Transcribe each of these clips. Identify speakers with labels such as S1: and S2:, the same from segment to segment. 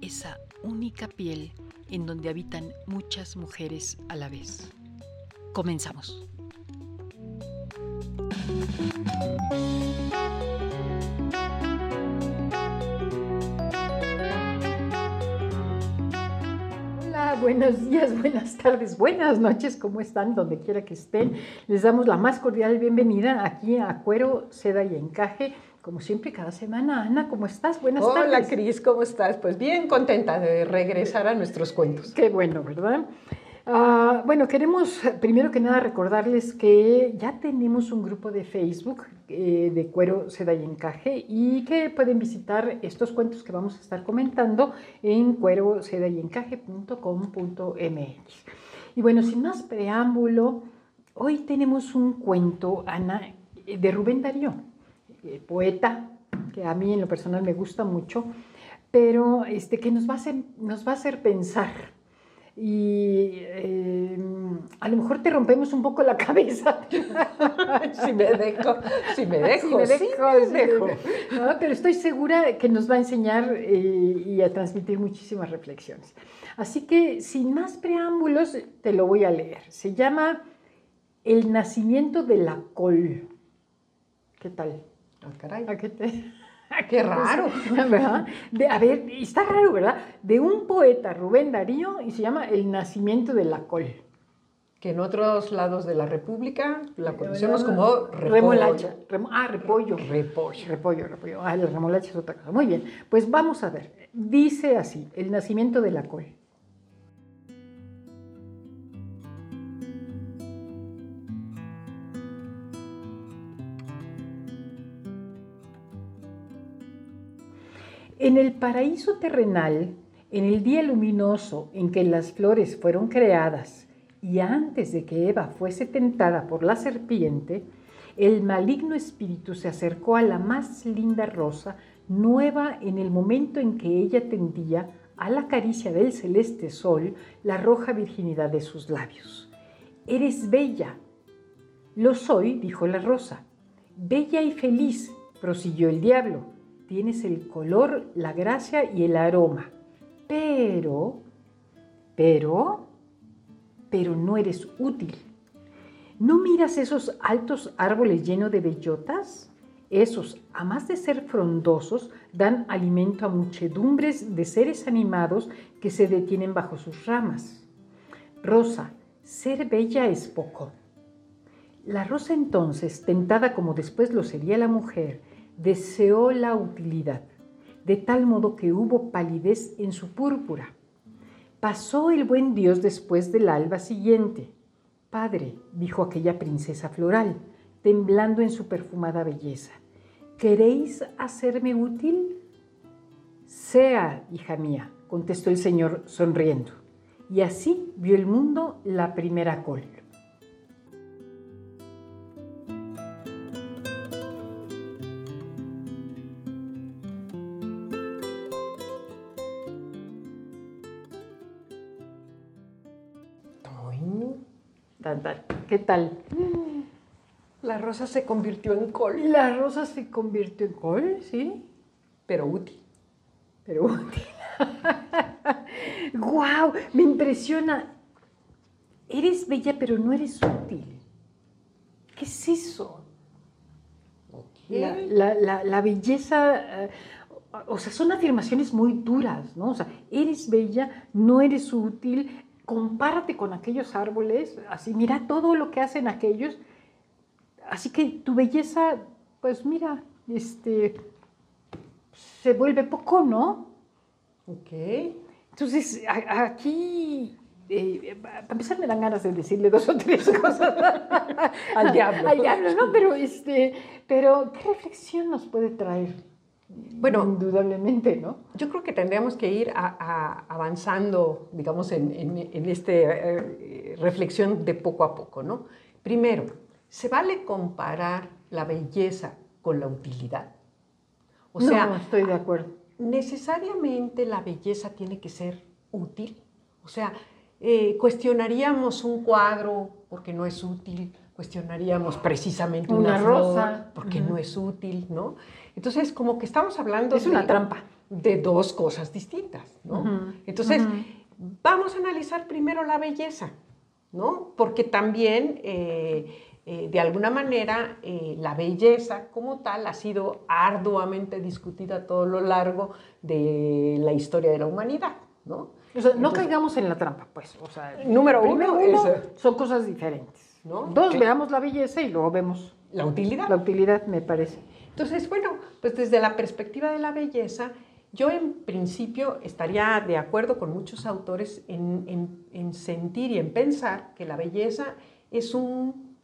S1: esa única piel en donde habitan muchas mujeres a la vez. Comenzamos.
S2: Hola, buenos días, buenas tardes, buenas noches, ¿cómo están? Donde quiera que estén, les damos la más cordial bienvenida aquí a Cuero, Seda y Encaje. Como siempre, cada semana. Ana, ¿cómo estás? Buenas
S3: Hola,
S2: tardes.
S3: Hola, Cris, ¿cómo estás? Pues bien contenta de regresar a nuestros cuentos.
S2: Qué bueno, ¿verdad? Uh, bueno, queremos primero que nada recordarles que ya tenemos un grupo de Facebook eh, de cuero, seda y encaje y que pueden visitar estos cuentos que vamos a estar comentando en cuero, seda y encaje.com.mx. Y bueno, sin más preámbulo, hoy tenemos un cuento, Ana, de Rubén Darío, eh, poeta, que a mí en lo personal me gusta mucho, pero este, que nos va a hacer, nos va a hacer pensar y eh, a lo mejor te rompemos un poco la cabeza.
S3: si me dejo, si me dejo,
S2: si me dejo.
S3: Sí me dejo.
S2: ¿no? Pero estoy segura que nos va a enseñar eh, y a transmitir muchísimas reflexiones. Así que sin más preámbulos, te lo voy a leer. Se llama El nacimiento de la col. ¿Qué tal?
S3: Ah, caray.
S2: ¿A qué te...
S3: Qué raro.
S2: ¿verdad? De, a ver, está raro, ¿verdad? De un poeta, Rubén Darío, y se llama El nacimiento de la col.
S3: Que en otros lados de la República la conocemos como repollo.
S2: remolacha. Remo, ah, repollo.
S3: Repollo.
S2: Repollo, repollo. Ah, la remolacha es otra cosa. Muy bien, pues vamos a ver. Dice así, El nacimiento de la col. En el paraíso terrenal, en el día luminoso en que las flores fueron creadas y antes de que Eva fuese tentada por la serpiente, el maligno espíritu se acercó a la más linda rosa, nueva en el momento en que ella tendía a la caricia del celeste sol la roja virginidad de sus labios. Eres bella. Lo soy, dijo la rosa. Bella y feliz, prosiguió el diablo tienes el color, la gracia y el aroma. Pero, pero, pero no eres útil. ¿No miras esos altos árboles llenos de bellotas? Esos, a más de ser frondosos, dan alimento a muchedumbres de seres animados que se detienen bajo sus ramas. Rosa, ser bella es poco. La rosa entonces, tentada como después lo sería la mujer, deseó la utilidad, de tal modo que hubo palidez en su púrpura. Pasó el buen Dios después del alba siguiente. Padre, dijo aquella princesa floral, temblando en su perfumada belleza, ¿queréis hacerme útil? Sea, hija mía, contestó el Señor sonriendo. Y así vio el mundo la primera col. ¿Qué tal?
S3: La rosa se convirtió en col.
S2: La rosa se convirtió en col, sí.
S3: Pero útil.
S2: Pero útil. ¡Guau! Me impresiona. Eres bella, pero no eres útil. ¿Qué es eso?
S3: Okay.
S2: La, la, la, la, belleza. Uh, o sea, son afirmaciones muy duras, ¿no? O sea, eres bella, no eres útil, compárate con aquellos árboles, así, mira todo lo que hacen aquellos. Así que tu belleza, pues mira, este, se vuelve poco, ¿no?
S3: Ok.
S2: Entonces, aquí, eh, para empezar, me dan ganas de decirle dos o tres cosas
S3: al diablo.
S2: Al diablo, ¿no? Pero, este, pero, ¿qué reflexión nos puede traer?
S3: Bueno,
S2: indudablemente, ¿no?
S3: Yo creo que tendríamos que ir avanzando, digamos, en, en, esta eh, reflexión de poco a poco, ¿no? Primero, ¿se vale comparar la belleza con la utilidad?
S2: O sea, no, estoy de acuerdo
S3: necesariamente la belleza tiene que ser útil. O sea, eh, cuestionaríamos un cuadro porque no es útil, cuestionaríamos precisamente una, rosa porque no es útil, ¿no? Entonces, como que estamos hablando
S2: es una trampa
S3: de dos cosas distintas, ¿no? Entonces, vamos a analizar primero la belleza, ¿no? Porque también eh, eh, de alguna manera eh, la belleza como tal ha sido arduamente discutida a todo lo largo de la historia de la humanidad, ¿no?
S2: no caigamos en la trampa, pues. O sea,
S3: número uno,
S2: son cosas diferentes. ¿No? Dos, veamos la belleza y luego vemos
S3: la utilidad.
S2: La utilidad, me parece.
S3: Entonces, bueno, pues desde la perspectiva de la belleza, yo en principio estaría de acuerdo con muchos autores en, en sentir y en pensar que la belleza es un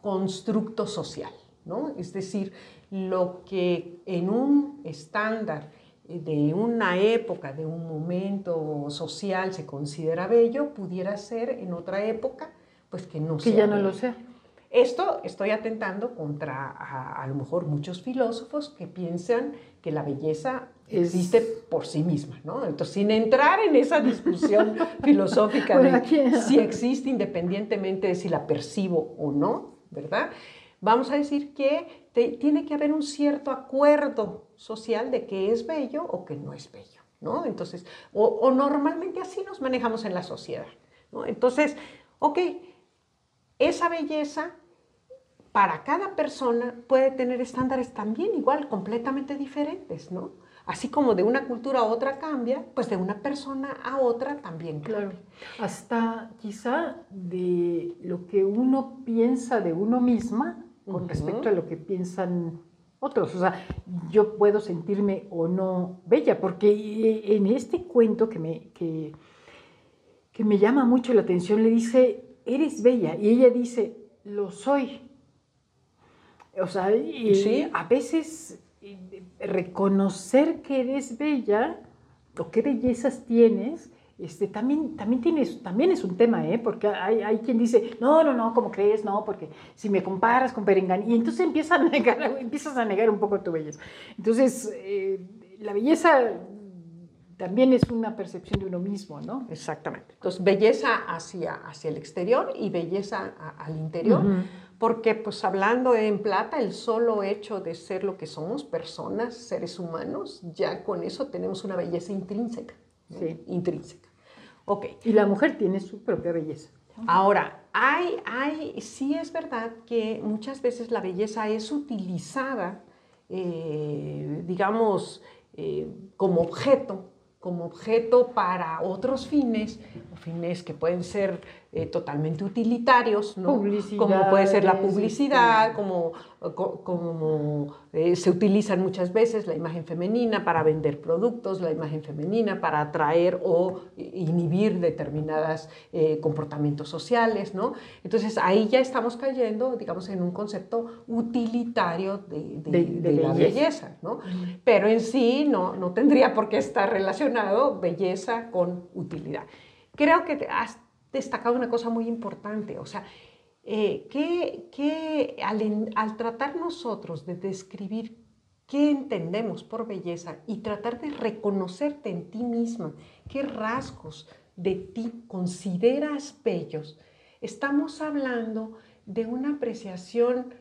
S3: constructo social, ¿no? Es decir, lo que en un estándar de una época, de un momento social se considera bello, pudiera ser en otra época, pues que no
S2: que ya no lo sea.
S3: Esto estoy atentando contra a, lo mejor muchos filósofos que piensan que la belleza existe por sí misma, ¿no? Entonces, sin entrar en esa discusión filosófica de si existe independientemente de si la percibo o no, ¿verdad? Vamos a decir que tiene que haber un cierto acuerdo social de que es bello o que no es bello, ¿no? Entonces, o, normalmente así nos manejamos en la sociedad, ¿no? Entonces, ok, esa belleza para cada persona puede tener estándares también igual, completamente diferentes, ¿no? Así como de una cultura a otra cambia, pues de una persona a otra también
S2: Claro. Hasta quizá de lo que uno piensa de uno misma con respecto a lo que piensan otros. O sea, yo puedo sentirme o no bella, porque en este cuento que me, que, que me llama mucho la atención, le dice, eres bella, y ella dice, lo soy. O sea, y a veces reconocer que eres bella o qué bellezas tienes, este, también, también, tienes, también es un tema, ¿eh? porque hay, hay, quien dice, no, no, no, ¿cómo crees? No, porque si me comparas con Perengani, y entonces empiezas a negar, empiezas a negar un poco tu belleza. Entonces, eh, la belleza también es una percepción de uno mismo, ¿no?
S3: Exactamente. Entonces, belleza hacia, hacia el exterior y belleza al interior porque pues hablando en plata, el solo hecho de ser lo que somos, personas, seres humanos, ya con eso tenemos una belleza intrínseca. Sí. Intrínseca. Ok.
S2: Y la mujer tiene su propia belleza.
S3: Ahora, hay, hay, sí es verdad que muchas veces la belleza es utilizada, eh, digamos, eh, como objeto, como objeto para otros fines, fines que pueden ser eh, totalmente utilitarios, ¿no? como puede ser la publicidad, este, como, como eh, se utilizan muchas veces la imagen femenina para vender productos, la imagen femenina para atraer o inhibir determinados eh, comportamientos sociales. ¿no? Entonces ahí ya estamos cayendo, digamos, en un concepto utilitario de, de, la belleza. ¿no? Pero en sí no, no tendría por qué estar relacionado belleza con utilidad. Creo que hasta destacado una cosa muy importante, o sea, eh, que, al, tratar nosotros de describir qué entendemos por belleza y tratar de reconocerte en ti misma, qué rasgos de ti consideras bellos, estamos hablando de una apreciación,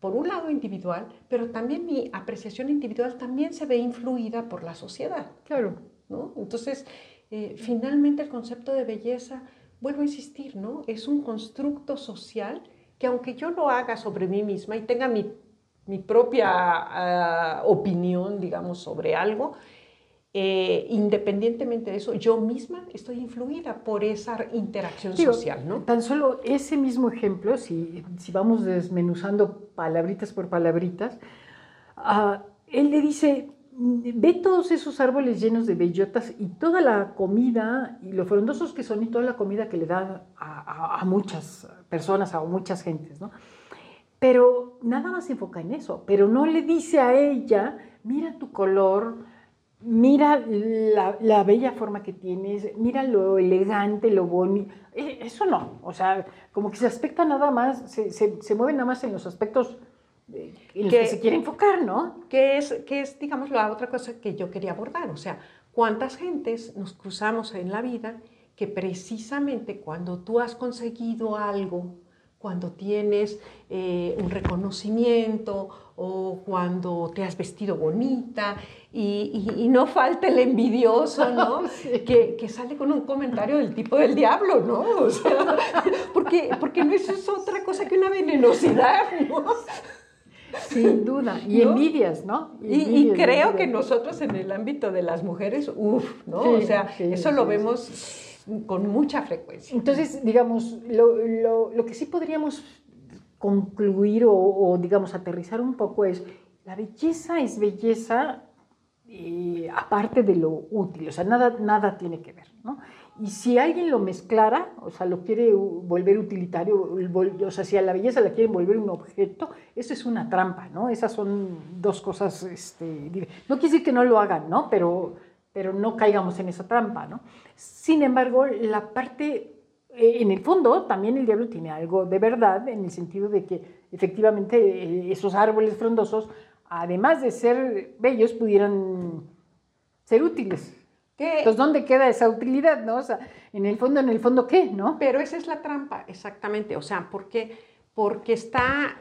S3: por un lado individual, pero también mi apreciación individual también se ve influida por la sociedad.
S2: Claro.
S3: ¿no? Entonces, eh, finalmente el concepto de belleza vuelvo a insistir, ¿no? Es un constructo social que aunque yo lo haga sobre mí misma y tenga mi, propia ah, opinión, digamos, sobre algo, eh, independientemente de eso, yo misma estoy influida por esa interacción social, ¿no?
S2: Tan solo ese mismo ejemplo, si, si vamos desmenuzando palabritas por palabritas, ah, él le dice, ve todos esos árboles llenos de bellotas y toda la comida y lo frondosos que son y toda la comida que le dan a, muchas personas, a muchas gentes, ¿no? Pero nada más se enfoca en eso, pero no le dice a ella, mira tu color, mira la, bella forma que tienes, mira lo elegante, lo bonito. E, eso no, o sea, como que se aspecta nada más, se, se mueve nada más en los aspectos que, se quiere enfocar, ¿no?
S3: Que es, que es, digamos, la otra cosa que yo quería abordar. O sea, ¿cuántas gentes nos cruzamos en la vida que precisamente cuando tú has conseguido algo, cuando tienes eh, un reconocimiento o cuando te has vestido bonita y, no falta el envidioso, ¿no? que, que, sale con un comentario del tipo del diablo, ¿no? O sea, porque, porque no eso es otra cosa que una venenosidad, ¿no?
S2: Sin duda, y envidias, ¿no?
S3: Y, creo que nosotros en el ámbito de las mujeres, uff, ¿no? o sea, eso lo vemos con mucha frecuencia.
S2: Entonces, digamos, lo, lo, que sí podríamos concluir o, digamos, aterrizar un poco es, la belleza es belleza eh, aparte de lo útil, o sea, nada, nada tiene que ver, ¿no? Y si alguien lo mezclara, o sea, lo quiere volver utilitario, o sea, si a la belleza la quieren volver un objeto, eso es una trampa, ¿no? Esas son dos cosas, este, no quiere decir que no lo hagan, ¿no? Pero, pero no caigamos en esa trampa, ¿no? Sin embargo, la parte, eh, en el fondo, también el diablo tiene algo de verdad, en el sentido de que efectivamente eh, esos árboles frondosos, además de ser bellos, pudieran ser útiles, entonces, ¿dónde queda esa utilidad, no? O sea, en el fondo, en el fondo, ¿qué, no?
S3: Pero esa es la trampa, exactamente. O sea, porque, porque está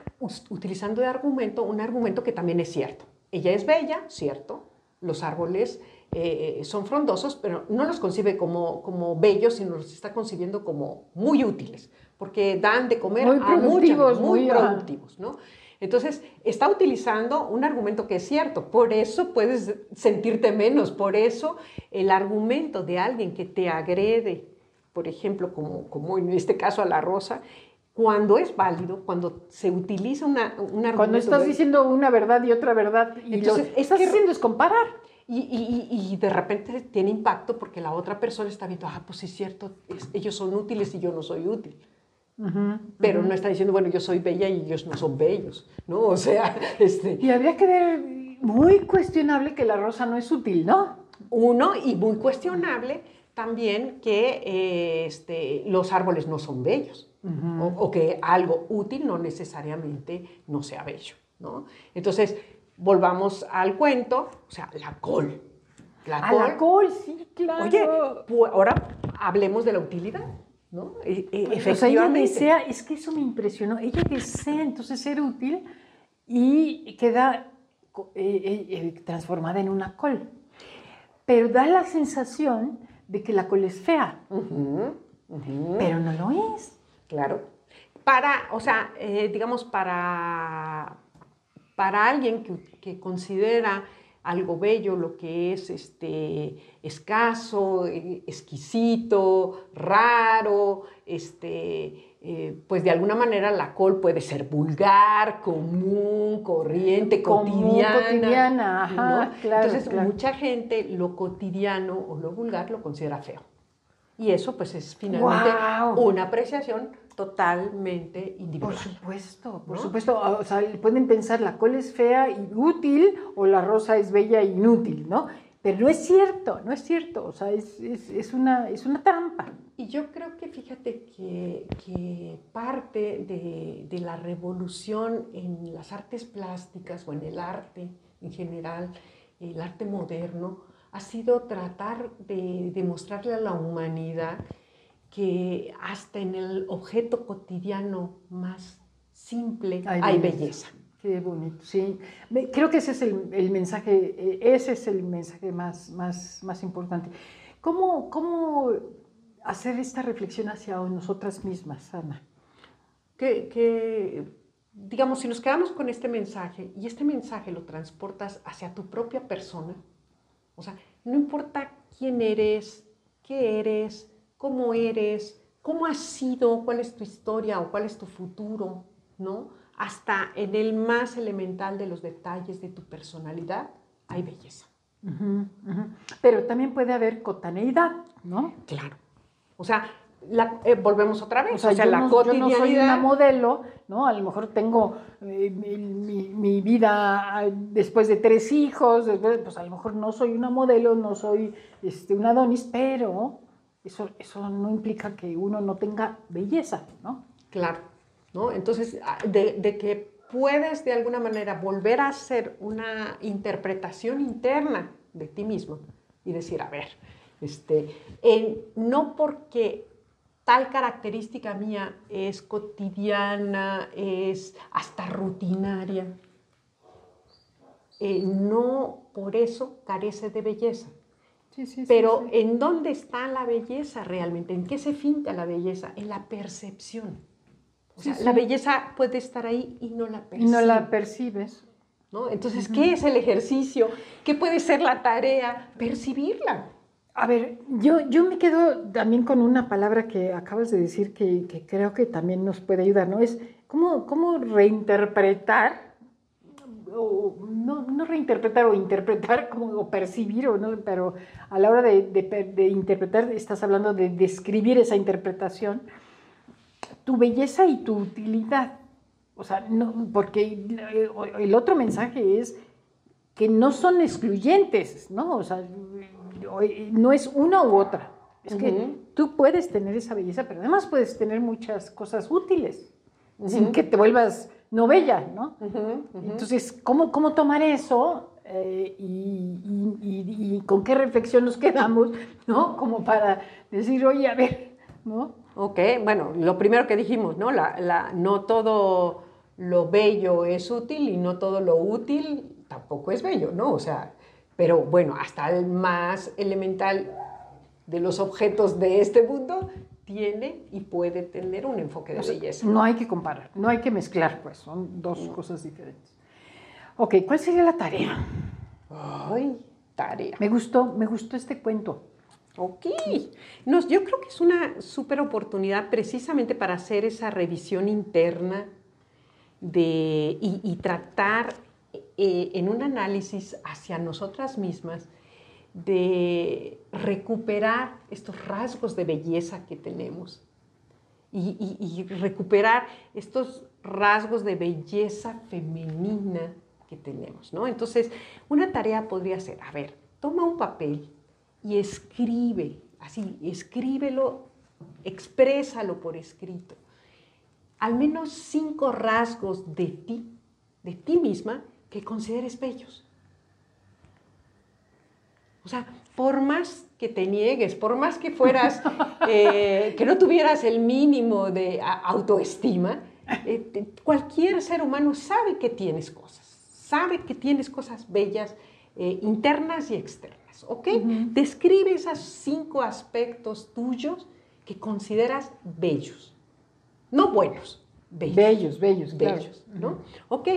S3: utilizando de argumento un argumento que también es cierto. Ella es bella, cierto. Los árboles eh, son frondosos, pero no los concibe como, como bellos, sino los está concibiendo como muy útiles, porque dan de comer
S2: muy
S3: a
S2: muchos,
S3: muy, muy productivos, ¿no? Entonces, está utilizando un argumento que es cierto, por eso puedes sentirte menos, por eso el argumento de alguien que te agrede, por ejemplo, como, como en este caso a la rosa, cuando es válido, cuando se utiliza una, un argumento...
S2: Cuando estás diciendo una verdad y otra verdad, y entonces lo, estás haciendo es comparar.
S3: Y, y, y, de repente tiene impacto porque la otra persona está viendo, ah, pues sí es cierto, ellos son útiles y yo no soy útil pero no está diciendo, bueno, yo soy bella y ellos no son bellos, ¿no? O sea, este...
S2: Y habría que ver muy cuestionable que la rosa no es útil, ¿no?
S3: Uno, y muy cuestionable también que eh, este, los árboles no son bellos, o, que algo útil no necesariamente no sea bello, ¿no? Entonces, volvamos al cuento, o sea, la col.
S2: La col, la col, sí, claro.
S3: Oye, ahora hablemos de la utilidad. ¿No? E,
S2: e, o sea, ella desea, es que eso me impresionó, ella desea entonces ser útil y queda eh, eh, eh, transformada en una col. Pero da la sensación de que la col es fea, pero no lo es.
S3: Claro. Para, o sea, digamos, para, para alguien que, que considera algo bello, lo que es este, escaso, eh, exquisito, raro, este, eh, pues de alguna manera la col puede ser vulgar, común, corriente, cotidiana.
S2: cotidiana
S3: Entonces mucha gente lo cotidiano o lo vulgar lo considera feo. Y eso pues es finalmente una apreciación totalmente individual.
S2: Por supuesto, por supuesto. O sea, pueden pensar la col es fea y útil o la rosa es bella e inútil, ¿no? Pero no es cierto, no es cierto. O sea, es, es, es una, es una trampa.
S3: Y yo creo que fíjate que, que parte de, de, la revolución en las artes plásticas o en el arte en general, el arte moderno, ha sido tratar de demostrarle a la humanidad que hasta en el objeto cotidiano más simple hay, belleza.
S2: Qué bonito, sí. Creo que ese es el, mensaje, eh, ese es el mensaje más, más, más importante. ¿Cómo, ¿Cómo hacer esta reflexión hacia nosotras mismas, Ana?
S3: Que, que, digamos, si nos quedamos con este mensaje y este mensaje lo transportas hacia tu propia persona, o sea, no importa quién eres, qué eres, cómo eres, cómo has sido, cuál es tu historia o cuál es tu futuro, ¿no? Hasta en el más elemental de los detalles de tu personalidad hay belleza.
S2: Pero también puede haber cotaneidad, ¿no?
S3: Claro. O sea, eh, volvemos otra vez.
S2: O sea, la no, cotidianidad. Yo no soy una modelo, ¿no? A lo mejor tengo eh, mi, vida después de tres hijos, pues a lo mejor no soy una modelo, no soy este, una donis, pero eso, eso no implica que uno no tenga belleza, ¿no?
S3: Claro, ¿no? Entonces, ah, de, de que puedes de alguna manera volver a hacer una interpretación interna de ti mismo y decir, a ver, este, en, no porque tal característica mía es cotidiana, es hasta rutinaria, eh, no por eso carece de belleza. Pero ¿en dónde está la belleza realmente? ¿En qué se finta la belleza? En la percepción. O sea, la belleza puede estar ahí y no la percibes.
S2: Y no la percibes.
S3: ¿no? Entonces, ¿qué es el ejercicio? ¿Qué puede ser la tarea? Percibirla.
S2: A ver, yo, yo me quedo también con una palabra que acabas de decir que, que creo que también nos puede ayudar, ¿no? Es cómo, cómo reinterpretar, o no, no, reinterpretar o interpretar, como, o percibir, o no, pero a la hora de, de, de interpretar estás hablando de describir esa interpretación, tu belleza y tu utilidad. O sea, no, porque el otro mensaje es que no son excluyentes, ¿no? O sea, no es una u otra. Es que tú puedes tener esa belleza, pero además puedes tener muchas cosas útiles, sin que te vuelvas no bella, ¿no? Entonces, ¿cómo, ¿cómo tomar eso eh, y, con qué reflexión nos quedamos, ¿no? Como para decir, oye, a ver, ¿no?
S3: Ok, bueno, lo primero que dijimos, ¿no? La, no todo lo bello es útil y no todo lo útil tampoco es bello, ¿no? O sea, pero bueno, hasta el más elemental de los objetos de este mundo tiene y puede tener un enfoque de belleza.
S2: No hay que comparar, no hay que mezclar, pues, son dos cosas diferentes. Ok, ¿cuál sería la tarea?
S3: Ay, tarea.
S2: Me gustó, me gustó este cuento.
S3: Ok, yo creo que es una súper oportunidad precisamente para hacer esa revisión interna de, y tratar eh, en un análisis hacia nosotras mismas de recuperar estos rasgos de belleza que tenemos y, recuperar estos rasgos de belleza femenina que tenemos, ¿no? Entonces, una tarea podría ser, a ver, toma un papel y escribe, así, escríbelo, exprésalo por escrito, al menos cinco rasgos de ti, de ti misma, que consideres bellos. O sea, por más que te niegues, por más que fueras, eh, que no tuvieras el mínimo de autoestima, eh, cualquier ser humano sabe que tienes cosas, sabe que tienes cosas bellas, eh, internas y externas, ¿ok? Describe esos cinco aspectos tuyos que consideras bellos, no buenos, bellos.
S2: Bellos, bellos,
S3: bellos, ¿no? ¿Ok?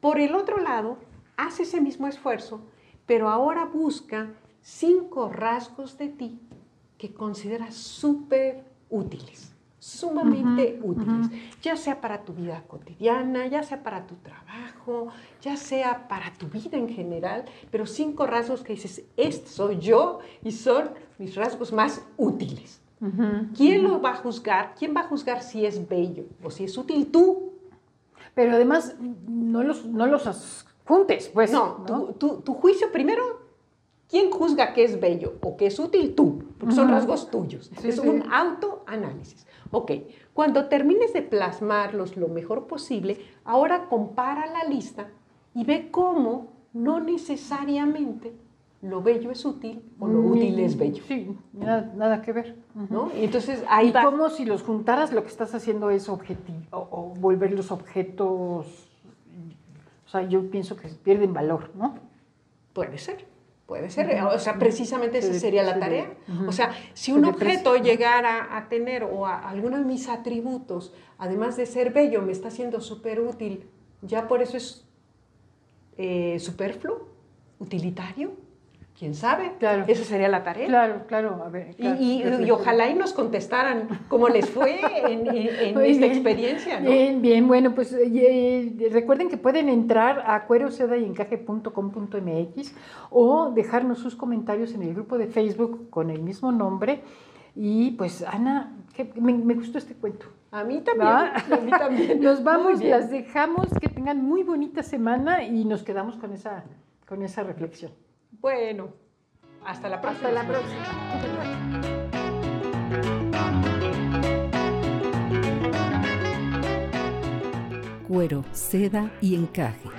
S3: Por el otro lado, hace ese mismo esfuerzo, pero ahora busca cinco rasgos de ti que consideras súper útiles, sumamente útiles, ya sea para tu vida cotidiana, ya sea para tu trabajo, ya sea para tu vida en general, pero cinco rasgos que dices, este soy yo y son mis rasgos más útiles. ¿Quién lo va a juzgar? ¿Quién va a juzgar si es bello o si es útil? Tú,
S2: pero además, no los, no los juntes, pues.
S3: No, Tu, juicio primero, ¿quién juzga que es bello o que es útil? Tú, porque son rasgos tuyos. es un autoanálisis. Ok, cuando termines de plasmarlos lo mejor posible, ahora compara la lista y ve cómo no necesariamente lo bello es útil o lo mm, útil es bello.
S2: Sí, nada, que ver.
S3: ¿No? Y entonces ahí
S2: y como si los juntaras, lo que estás haciendo es objetivo, o, volver los objetos, o sea, yo pienso que pierden valor, ¿no?
S3: Puede ser, puede ser. O sea, precisamente esa sería la tarea. O sea, si un objeto llegara a tener o a algunos de mis atributos, además de ser bello, me está siendo súper útil, ya por eso es eh, superfluo, utilitario ¿Quién sabe?
S2: Claro.
S3: Esa sería la tarea.
S2: Claro, claro, a ver.
S3: Y,
S2: claro,
S3: y-
S2: perfecto.
S3: y ojalá y nos contestaran cómo les fue en, en- en
S2: Muy
S3: esta
S2: bien.
S3: experiencia, ¿no?
S2: Bien, bien, bueno, pues eh, eh, recuerden que pueden entrar a cueroseda y encaje.com.mx o dejarnos sus comentarios en el grupo de Facebook con el mismo nombre. Y pues, Ana, que- me, me gustó este cuento.
S3: A mí también.
S2: ¿va?
S3: A mí también.
S2: Nos vamos, las dejamos, que tengan muy bonita semana y nos quedamos con esa, con esa reflexión.
S3: Bueno, hasta la próxima.
S2: Hasta la próxima.
S4: Cuero, seda y encaje.